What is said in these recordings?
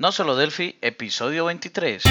No solo Delphi, episodio 23.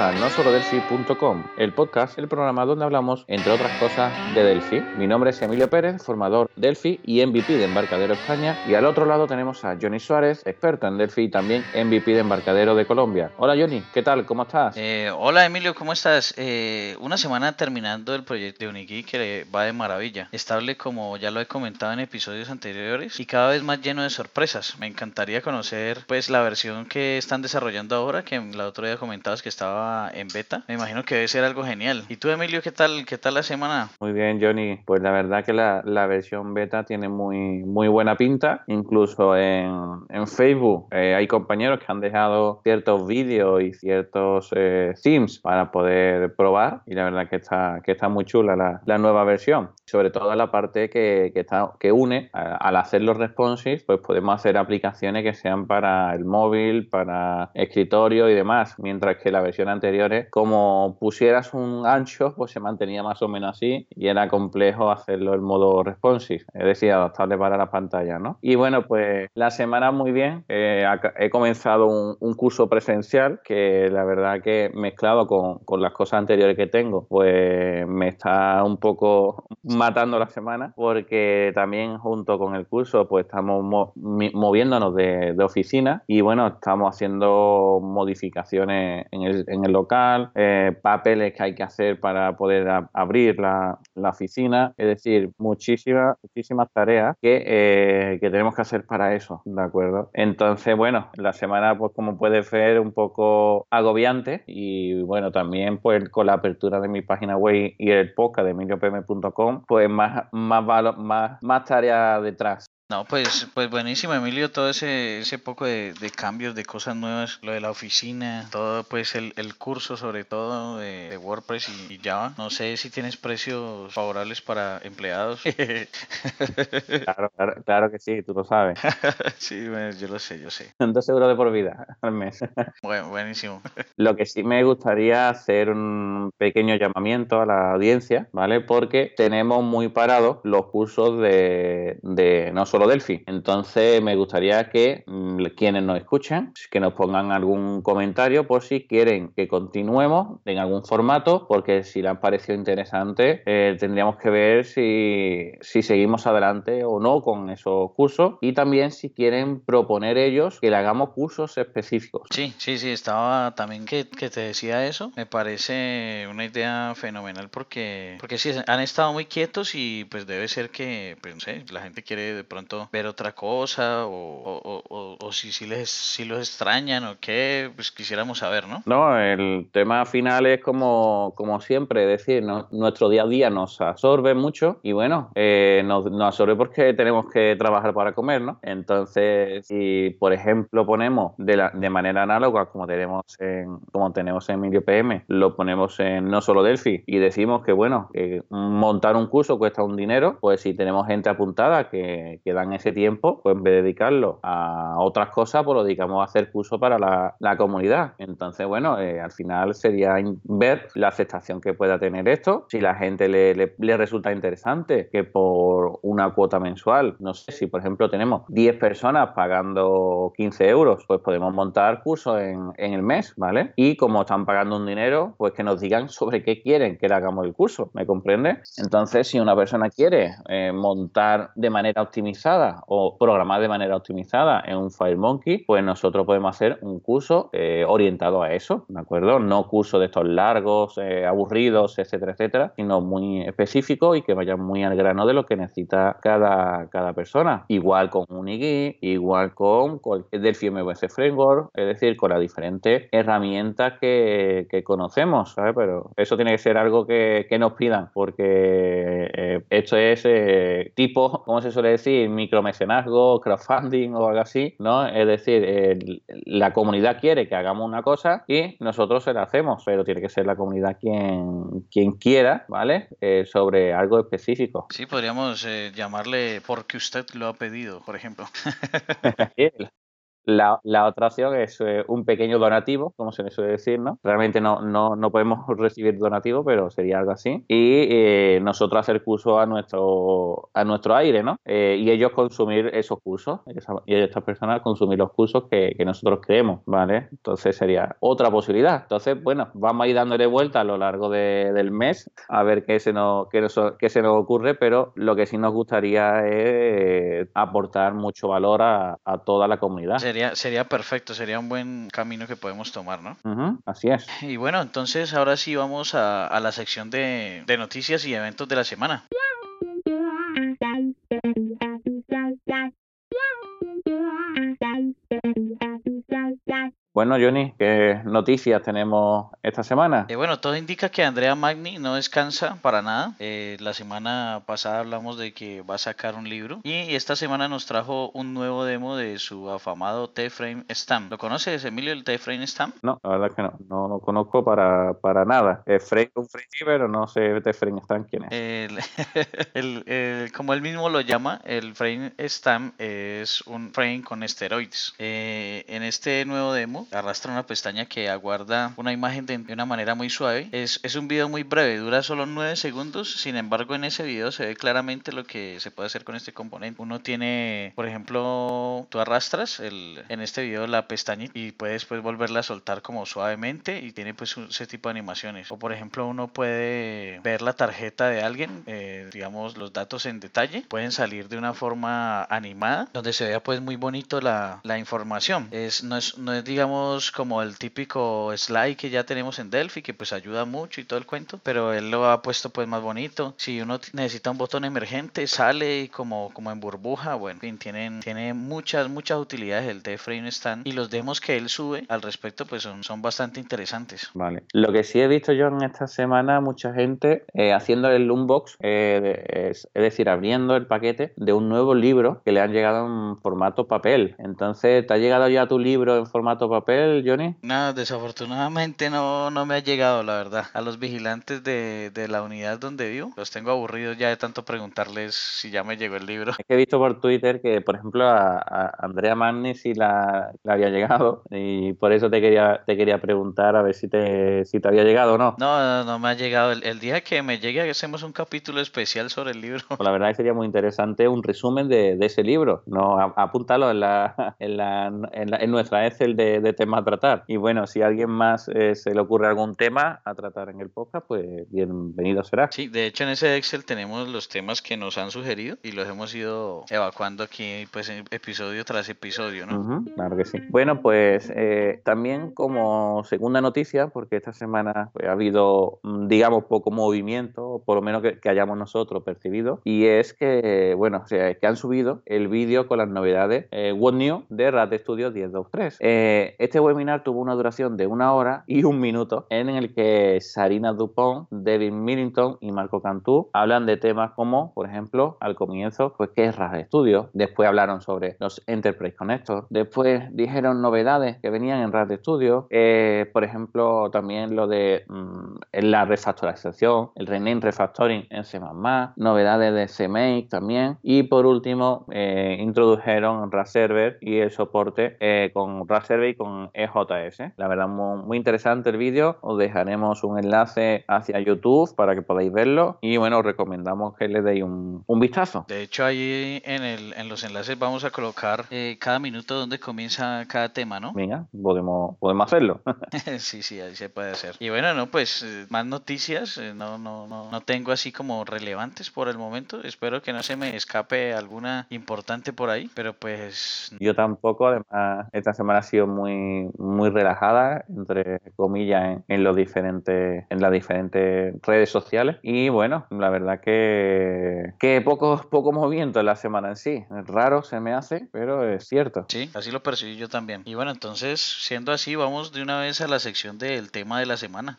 A nosolodelphi.com, el podcast, el programa donde hablamos, entre otras cosas, de Delphi. Mi nombre es Emilio Pérez, formador Delphi y MVP de Embarcadero España. Y al otro lado tenemos a Johnny Suárez, experto en Delphi y también MVP de Embarcadero de Colombia. Hola Johnny, ¿qué tal? ¿Cómo estás? Eh, hola Emilio, ¿cómo estás? Eh, una semana terminando el proyecto de Unigui que va de maravilla. Estable como ya lo he comentado en episodios anteriores y cada vez más lleno de sorpresas. Me encantaría conocer pues la versión que están desarrollando ahora, que la otro día comentabas que estaba en beta. Me imagino que debe ser algo genial. ¿Y tú Emilio, qué tal, qué tal la semana? Muy bien Johnny, pues la verdad que la, la versión beta tiene muy, muy buena pinta. Incluso en, en Facebook eh, hay compañeros que han dejado ciertos vídeos y ciertos eh, themes para poder probar y la verdad que está, que está muy chula la, la nueva versión. Sobre todo la parte que, que, está, que une, a, al hacer los responsives, pues podemos hacer aplicaciones que sean para el móvil, para escritorio y demás, mientras que la versión anterior, como pusieras un ancho, pues se mantenía más o menos así y era complejo hacerlo en modo responsive, es decir, adaptable para la pantalla, ¿no? Y bueno, pues la semana muy bien, eh, he comenzado un, un, curso presencial que la verdad que mezclado con, con, las cosas anteriores que tengo, pues me está un poco matando la semana porque también junto con el curso pues estamos mo moviéndonos de, de oficina y bueno, estamos haciendo modificaciones en el, en el local, eh, papeles que hay que hacer para poder abrir la, la, oficina, es decir, muchísimas, muchísimas tareas que, eh, que, tenemos que hacer para eso, ¿de acuerdo? Entonces, bueno, la semana, pues como puedes ver, un poco agobiante y bueno, también pues con la apertura de mi página web y el podcast de emiliopm.com, pues más, más, más, más tareas detrás. No, pues, pues buenísimo, Emilio, todo ese, ese poco de, de, cambios, de cosas nuevas, lo de la oficina, todo pues el, el curso sobre todo de, de WordPress y, y, Java. No sé si tienes precios favorables para empleados. claro, claro, claro, que sí, tú lo sabes. sí, yo lo sé, yo sé. Dos euros de por vida al mes. bueno, buenísimo. Lo que sí me gustaría hacer un pequeño llamamiento a la audiencia, ¿vale? Porque tenemos muy parados los cursos de, de no solo Delphi. Entonces me gustaría que mmm, quienes nos escuchen, que nos pongan algún comentario por si quieren que continuemos en algún formato, porque si les ha parecido interesante, eh, tendríamos que ver si, si, seguimos adelante o no con esos cursos y también si quieren proponer ellos que le hagamos cursos específicos. Sí, sí, sí, estaba también que, que te decía eso. Me parece una idea fenomenal porque, porque sí, han estado muy quietos y pues debe ser que, pues la gente quiere de pronto ver otra cosa o, o, o, o si, si, les, si los extrañan o qué, pues quisiéramos saber, ¿no? No, el tema final es como, como siempre, es decir, no, nuestro día a día nos absorbe mucho y bueno, eh, nos, absorbe porque tenemos que trabajar para comer, ¿no? Entonces, si por ejemplo ponemos de, la, de manera análoga como tenemos en, como tenemos en Medio PM, lo ponemos en no solo Delphi y decimos que bueno, que montar un curso cuesta un dinero, pues si tenemos gente apuntada que, que dan ese tiempo, pues en vez de dedicarlo a otras cosas, pues lo dedicamos a hacer curso para la, comunidad. Entonces, bueno, eh, al final sería ver la aceptación que pueda tener esto, si la gente le, resulta interesante que por una cuota mensual, no sé, si por ejemplo tenemos 10 personas pagando 15 euros, pues podemos montar cursos en, en el mes, ¿vale? Y como están pagando un dinero, pues que nos digan sobre qué quieren que le hagamos el curso, ¿me comprende? Entonces, si una persona quiere eh, montar de manera optimizada o programar de manera optimizada en un FireMonkey, pues nosotros podemos hacer un curso eh, orientado a eso, ¿de acuerdo? No curso de estos largos, eh, aburridos, etcétera, etcétera, sino muy específico y que vaya muy al grano de lo que necesita cada, cada persona. Igual con Unigui, igual con, con Delphi MVC Framework, es decir, con las diferentes herramientas que, conocemos, ¿sabes? Pero eso tiene que ser algo que, que nos pidan, porque eh, esto es tipo, ¿cómo se suele decir? Micromecenazgo, crowdfunding o algo así, ¿no? Es decir, la comunidad quiere que hagamos una cosa y nosotros se la hacemos, pero tiene que ser la comunidad quien, quien quiera, ¿vale? Eh, sobre algo específico. Sí, podríamos eh, llamarle porque usted lo ha pedido, por ejemplo. La, la otra opción es eh, un pequeño donativo, como se le suele decir, ¿no? Realmente no, no, no podemos recibir donativo, pero sería algo así. Y eh, nosotros hacer cursos a nuestro, a nuestro aire, ¿no? Eh, y ellos consumir esos cursos, y estas personas consumir los cursos que, nosotros creemos, ¿vale? Entonces sería otra posibilidad. Entonces, bueno, vamos a ir dándole vuelta a lo largo de, del mes a ver qué se, nos, qué, qué se nos ocurre, pero lo que sí nos gustaría es aportar mucho valor a, a toda la comunidad. Sería, sería perfecto, sería un buen camino que podemos tomar, ¿no? así es. Y bueno, entonces ahora sí vamos a, a la sección de, de noticias y eventos de la semana. Bueno, Johnny, ¿qué noticias tenemos esta semana? Eh, bueno, todo indica que Andrea Magni no descansa para nada. Eh, la semana pasada hablamos de que va a sacar un libro y esta semana nos trajo un nuevo demo de su afamado T-Frame Stamp. ¿Lo conoces, Emilio, el T-Frame Stamp? No, la verdad que no, no lo conozco para, para nada. ¿Es frame, un frame pero no sé T-Frame Stamp quién es? El, el, como él mismo lo llama, el Frame Stamp es un frame con esteroides. Eh, en este nuevo demo arrastra una pestaña que aguarda una imagen de, una manera muy suave. Es, es un video muy breve, dura solo 9 segundos, sin embargo en ese video se ve claramente lo que se puede hacer con este componente. Uno tiene, por ejemplo, tú arrastras el, en este video la pestaña y puedes pues volverla a soltar como suavemente y tiene pues ese tipo de animaciones. O por ejemplo uno puede ver la tarjeta de alguien, eh, digamos los datos en detalle, pueden salir de una forma animada, donde se vea pues muy bonito la, la información. Es, no, es, no es digamos como el típico slide que ya tenemos en Delphi, que pues ayuda mucho y todo el cuento, pero él lo ha puesto pues más bonito. Si uno necesita un botón emergente, sale como, como en burbuja, bueno, en fin, tienen, tiene muchas, muchas utilidades el D-Frame Stand y los demos que él sube al respecto pues son, son bastante interesantes. Vale. Lo que sí he visto yo en esta semana, mucha gente eh, haciendo el unbox, eh, es, es decir, abriendo el paquete de un nuevo libro que le han llegado en formato papel. Entonces, ¿te ha llegado ya tu libro en formato papel? Johnny? Nada, desafortunadamente no, no me ha llegado, la verdad. A los vigilantes de, la unidad donde vivo, los tengo aburridos ya de tanto preguntarles si ya me llegó el libro. Es que he visto por Twitter que, por ejemplo, a, Andrea Magni sí la, había llegado y por eso te quería, te quería preguntar a ver si te, si te había llegado o no. No, no, me ha llegado. El, día que me llegue hacemos un capítulo especial sobre el libro. Pues la verdad que sería muy interesante un resumen de, ese libro. No, apúntalo en, la, en, la, en, nuestra Excel de tema a tratar. Y bueno, si a alguien más eh, se le ocurre algún tema a tratar en el podcast, pues bienvenido será. Sí, de hecho en ese Excel tenemos los temas que nos han sugerido y los hemos ido evacuando aquí pues episodio tras episodio, ¿no? claro que sí. Bueno, pues eh, también como segunda noticia, porque esta semana pues, ha habido, mm, digamos, poco movimiento, por lo menos que, hayamos nosotros percibido, y es que, bueno, o que han subido el vídeo con las novedades eh, What New de Rat Studio 1023. Eh, este webinar tuvo una duración de una hora y un minuto en el que Sarina Dupont, David Millington y Marco Cantú hablan de temas como, por ejemplo, al comienzo, pues qué es RAS Studio. Después hablaron sobre los Enterprise Connectors. Después dijeron novedades que venían en RAS Studio. Eh, por ejemplo, también lo de mm, la refactorización, el rename refactoring en C++, novedades de CMake también. Y por último, eh, introdujeron RAS Server y el soporte eh, con RAS Server y con EJS. La verdad, muy, interesante el vídeo. Os dejaremos un enlace hacia YouTube para que podáis verlo. Y bueno, os recomendamos que le deis un, vistazo. De hecho, ahí en, el, en los enlaces vamos a colocar eh, cada minuto donde comienza cada tema, ¿no? Venga, podemos, podemos hacerlo. sí, sí, ahí se puede hacer. Y bueno, no, pues eh, más noticias. Eh, no, no, no, no tengo así como relevantes por el momento. Espero que no se me escape alguna importante por ahí. Pero pues. Yo tampoco, además, esta semana ha sido muy muy, relajada, entre comillas, en, los diferentes, en las diferentes redes sociales. Y bueno, la verdad que, que poco, poco movimiento en la semana en sí. Raro se me hace, pero es cierto. Sí, así lo percibí yo también. Y bueno, entonces, siendo así, vamos de una vez a la sección del tema de la semana.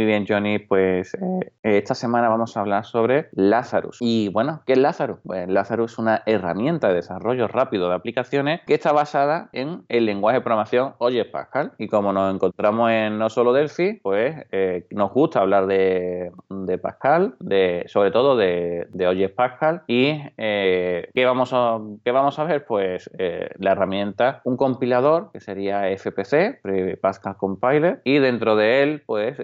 Muy bien, Johnny. Pues eh, esta semana vamos a hablar sobre Lazarus. Y bueno, ¿qué es Lazarus? Pues Lazarus es una herramienta de desarrollo rápido de aplicaciones que está basada en el lenguaje de programación Oye Pascal. Y como nos encontramos en no solo Delphi, pues eh, nos gusta hablar de, Pascal, de, sobre todo de, de Pascal. ¿Y eh, ¿qué, vamos a, qué vamos a ver? Pues la herramienta, un compilador que sería FPC, Pascal Compiler, y dentro de él, pues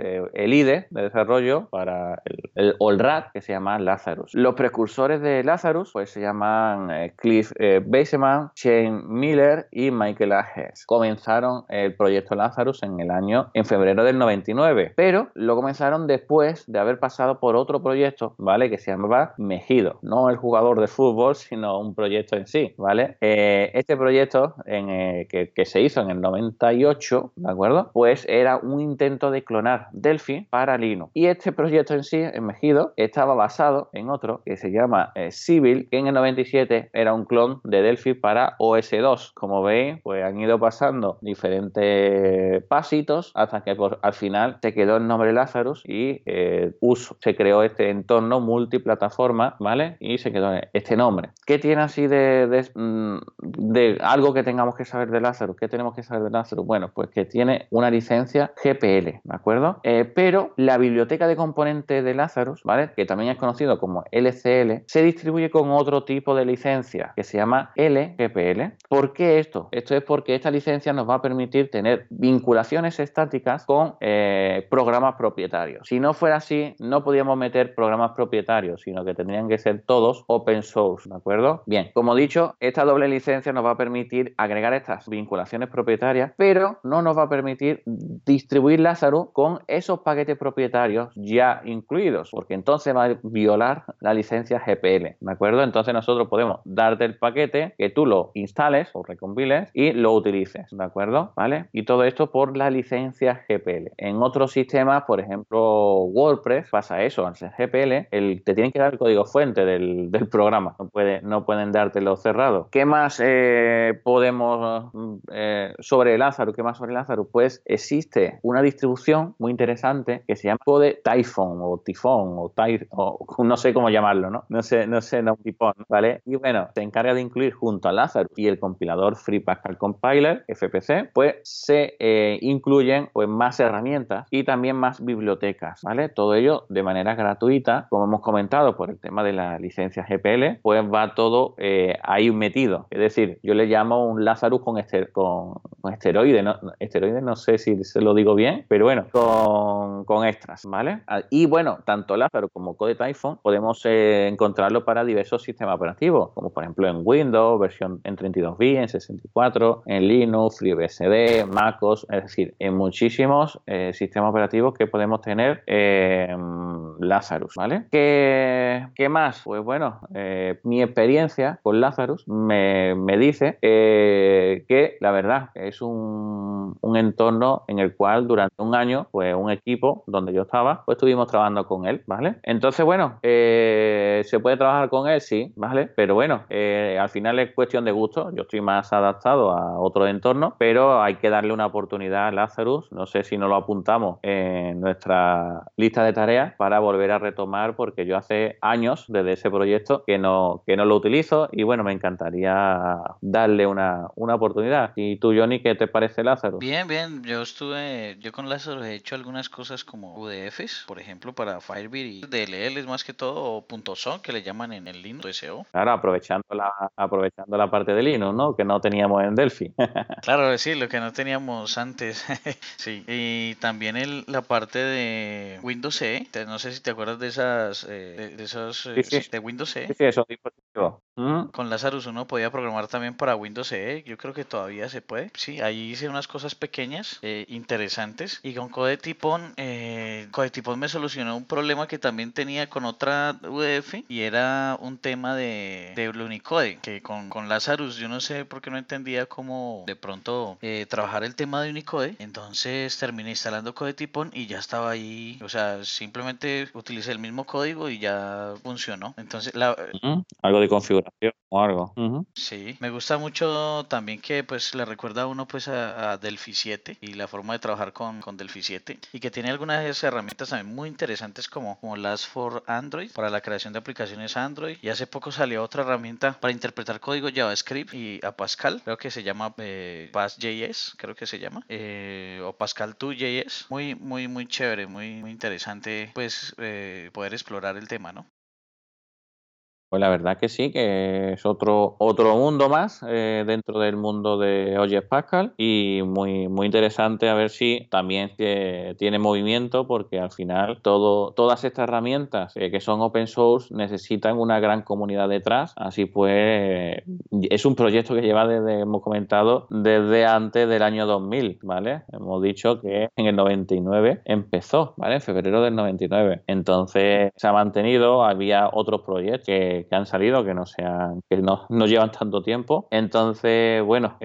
el de desarrollo para el, el OLRAD que se llama Lazarus. Los precursores de Lazarus pues se llaman eh, Cliff eh, Baseman, Shane Miller y Michael A. Comenzaron el proyecto Lazarus en el año, en febrero del 99, pero lo comenzaron después de haber pasado por otro proyecto, ¿vale? Que se llamaba Mejido, no el jugador de fútbol, sino un proyecto en sí, ¿vale? Eh, este proyecto en, que, que se hizo en el 98, ¿de acuerdo? Pues era un intento de clonar Delphi para Linux. Y este proyecto en sí, en Mejido, estaba basado en otro que se llama eh, Civil, que en el 97 era un clon de Delphi para OS2. Como veis, pues han ido pasando diferentes pasitos hasta que al final se quedó el nombre Lazarus y eh, se creó este entorno multiplataforma, ¿vale? Y se quedó este nombre. ¿Qué tiene así mm, de algo que tengamos que saber de Lazarus? ¿Qué tenemos que saber de Lazarus? Bueno, pues que tiene una licencia GPL, ¿de acuerdo? Eh, la biblioteca de componentes de Lazarus, ¿vale? Que también es conocido como LCL, se distribuye con otro tipo de licencia que se llama LGPL. ¿Por qué esto? Esto es porque esta licencia nos va a permitir tener vinculaciones estáticas con eh, programas propietarios. Si no fuera así, no podíamos meter programas propietarios, sino que tendrían que ser todos open source, ¿de acuerdo? Bien, como dicho, esta doble licencia nos va a permitir agregar estas vinculaciones propietarias, pero no nos va a permitir distribuir Lazarus con esos paquetes propietarios ya incluidos, porque entonces va a violar la licencia GPL, ¿de acuerdo? Entonces nosotros podemos darte el paquete, que tú lo instales o recompiles y lo utilices, ¿de acuerdo? ¿Vale? Y todo esto por la licencia GPL. En otros sistemas, por ejemplo, WordPress, pasa eso, ser GPL, el, te tienen que dar código fuente del, programa, no, puede, no pueden dártelo cerrado. ¿Qué más eh, podemos sobre Lázaro? ¿Qué más sobre Lázaro? Pues existe una distribución muy interesante que se llama Code Typhon o Tifón o, o no sé cómo llamarlo, ¿no? No sé, no sé, no, Tifón, ¿vale? Y bueno, se encarga de incluir junto a Lazarus y el compilador Free Pascal Compiler, FPC, pues se eh, incluyen pues más herramientas y también más bibliotecas, ¿vale? Todo ello de manera gratuita, como hemos comentado por el tema de la licencia GPL, pues va todo eh, ahí metido. Es decir, yo le llamo un Lazarus con, ester con, con esteroide, ¿no? esteroide no sé si se lo digo bien, pero bueno, con, con extras, ¿vale? Ah, y bueno, tanto Lazarus como Code Typhon podemos eh, encontrarlo para diversos sistemas operativos, como por ejemplo en Windows, versión en 32 bits, en 64, en Linux, FreeBSD, MacOS, es decir, en muchísimos eh, sistemas operativos que podemos tener Lazarus, ¿vale? ¿Qué, ¿Qué, más? Pues bueno, eh, mi experiencia con Lazarus me, me dice que la verdad es un, un entorno en el cual durante un año, pues un equipo donde yo estaba, pues estuvimos trabajando con él, ¿vale? Entonces, bueno, eh, ¿se puede trabajar con él? Sí, ¿vale? Pero bueno, eh, al final es cuestión de gusto. Yo estoy más adaptado a otro entorno, pero hay que darle una oportunidad a Lazarus. No sé si no lo apuntamos en nuestra lista de tareas para volver a retomar, porque yo hace años desde ese proyecto que no, que no lo utilizo y bueno, me encantaría darle una, una oportunidad. ¿Y tú, Johnny, qué te parece Lazarus? Bien, bien. Yo estuve, yo con Lazarus he hecho algunas cosas como UDFs, por ejemplo, para Firebird y DLL más que todo, o .son, que le llaman en el Linux SEO. Claro, aprovechando la, aprovechando la parte de Linux, ¿no? Que no teníamos en Delphi. claro, sí, lo que no teníamos antes. sí. Y también el, la parte de Windows CE. No sé si te acuerdas de esas, eh, de, esos, eh, de Windows CE. Sí, sí, esos dispositivos. Mm. Con Lazarus uno podía programar también para Windows CE. Yo creo que todavía se puede. Sí, ahí hice unas cosas pequeñas, eh, interesantes. Y con CodeTipon, eh, CodeTipon me solucionó un problema que también tenía con otra UDF y era un tema de, de Unicode. Que con, con Lazarus yo no sé por qué no entendía cómo de pronto eh, trabajar el tema de Unicode. Entonces terminé instalando CodeTipon y ya estaba ahí. O sea, simplemente utilicé el mismo código y ya funcionó. Entonces, la, algo de configuración o algo. Sí, me gusta mucho también que pues le recuerda uno pues a, Delphi 7 y la forma de trabajar con, con Delphi 7 y que tiene algunas herramientas también muy interesantes como, como las for Android. Para la creación de aplicaciones Android. Y hace poco salió otra herramienta para interpretar código JavaScript y a Pascal, creo que se llama eh, PassJS, creo que se llama, eh, o Pascal 2JS, muy muy muy chévere, muy, muy interesante pues eh, poder explorar el tema, ¿no? Pues la verdad que sí, que es otro, otro mundo más eh, dentro del mundo de OJS Pascal y muy, muy interesante a ver si también tiene movimiento porque al final todas estas herramientas eh, que son open source necesitan una gran comunidad detrás. Así pues, es un proyecto que lleva desde, hemos comentado, desde antes del año 2000, ¿vale? Hemos dicho que en el 99 empezó, ¿vale? En febrero del 99. Entonces se ha mantenido, había otros proyectos que que, han salido, que no sean, que no, no llevan tanto tiempo. Entonces, bueno,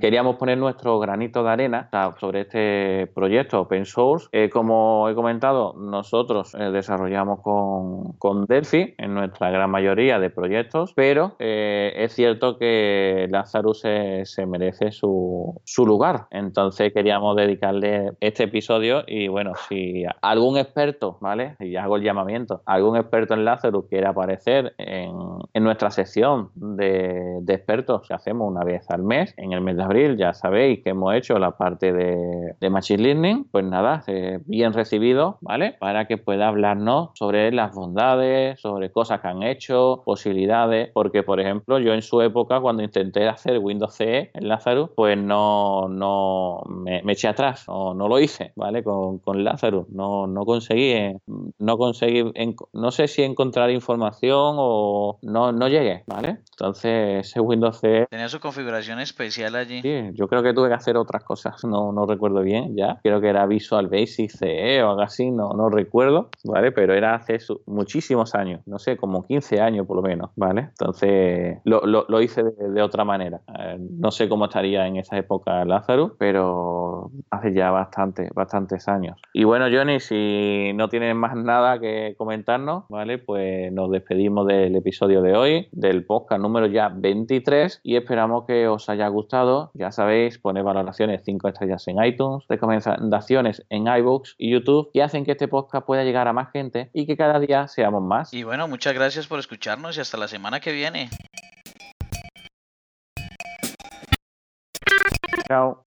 queríamos poner nuestro granito de arena sobre este proyecto open source. Eh, como he comentado, nosotros eh, desarrollamos con, con, Delphi en nuestra gran mayoría de proyectos, pero eh, es cierto que Lazarus se, merece su, su lugar. Entonces queríamos dedicarle este episodio y bueno, si algún experto, ¿vale? Y hago el llamamiento, algún experto en Lazarus quiere aparecer en, nuestra sección de, expertos que hacemos una vez al mes. En el mes de abril ya sabéis que hemos hecho la parte de, Machine Learning. Pues nada, eh, bien recibido, ¿vale? Para que pueda hablarnos sobre las bondades, sobre cosas que han hecho, posibilidades. Porque, por ejemplo, yo en su época, cuando intenté hacer Windows CE en Lazarus, pues no, no me, eché atrás, no, no, lo hice, ¿vale? Con, con Lazarus. No, no conseguí, no conseguí, no sé si encontrar información o no, no llegué, ¿vale? Entonces ese Windows C... Tenía su configuración especial allí. Sí, yo creo que tuve que hacer otras cosas, no, no recuerdo bien ya. Creo que era Visual Basic CE o algo así, no, no recuerdo, ¿vale? Pero era hace muchísimos años, no sé, como 15 años por lo menos, ¿vale? Entonces lo, lo, hice de, otra manera. Eh, no sé cómo estaría en esa época Lázaro, pero hace ya bastante, bastantes años. Y bueno, Johnny, si no tienes más nada que comentarnos, ¿vale? Pues nos despedimos del episodio de hoy, del podcast número ya 23 y esperamos que os haya gustado. Ya sabéis, poner valoraciones 5 estrellas en iTunes, recomendaciones en iBooks y YouTube que hacen que este podcast pueda llegar a más gente y que cada día seamos más. Y bueno, muchas gracias por escucharnos y hasta la semana que viene. Chao.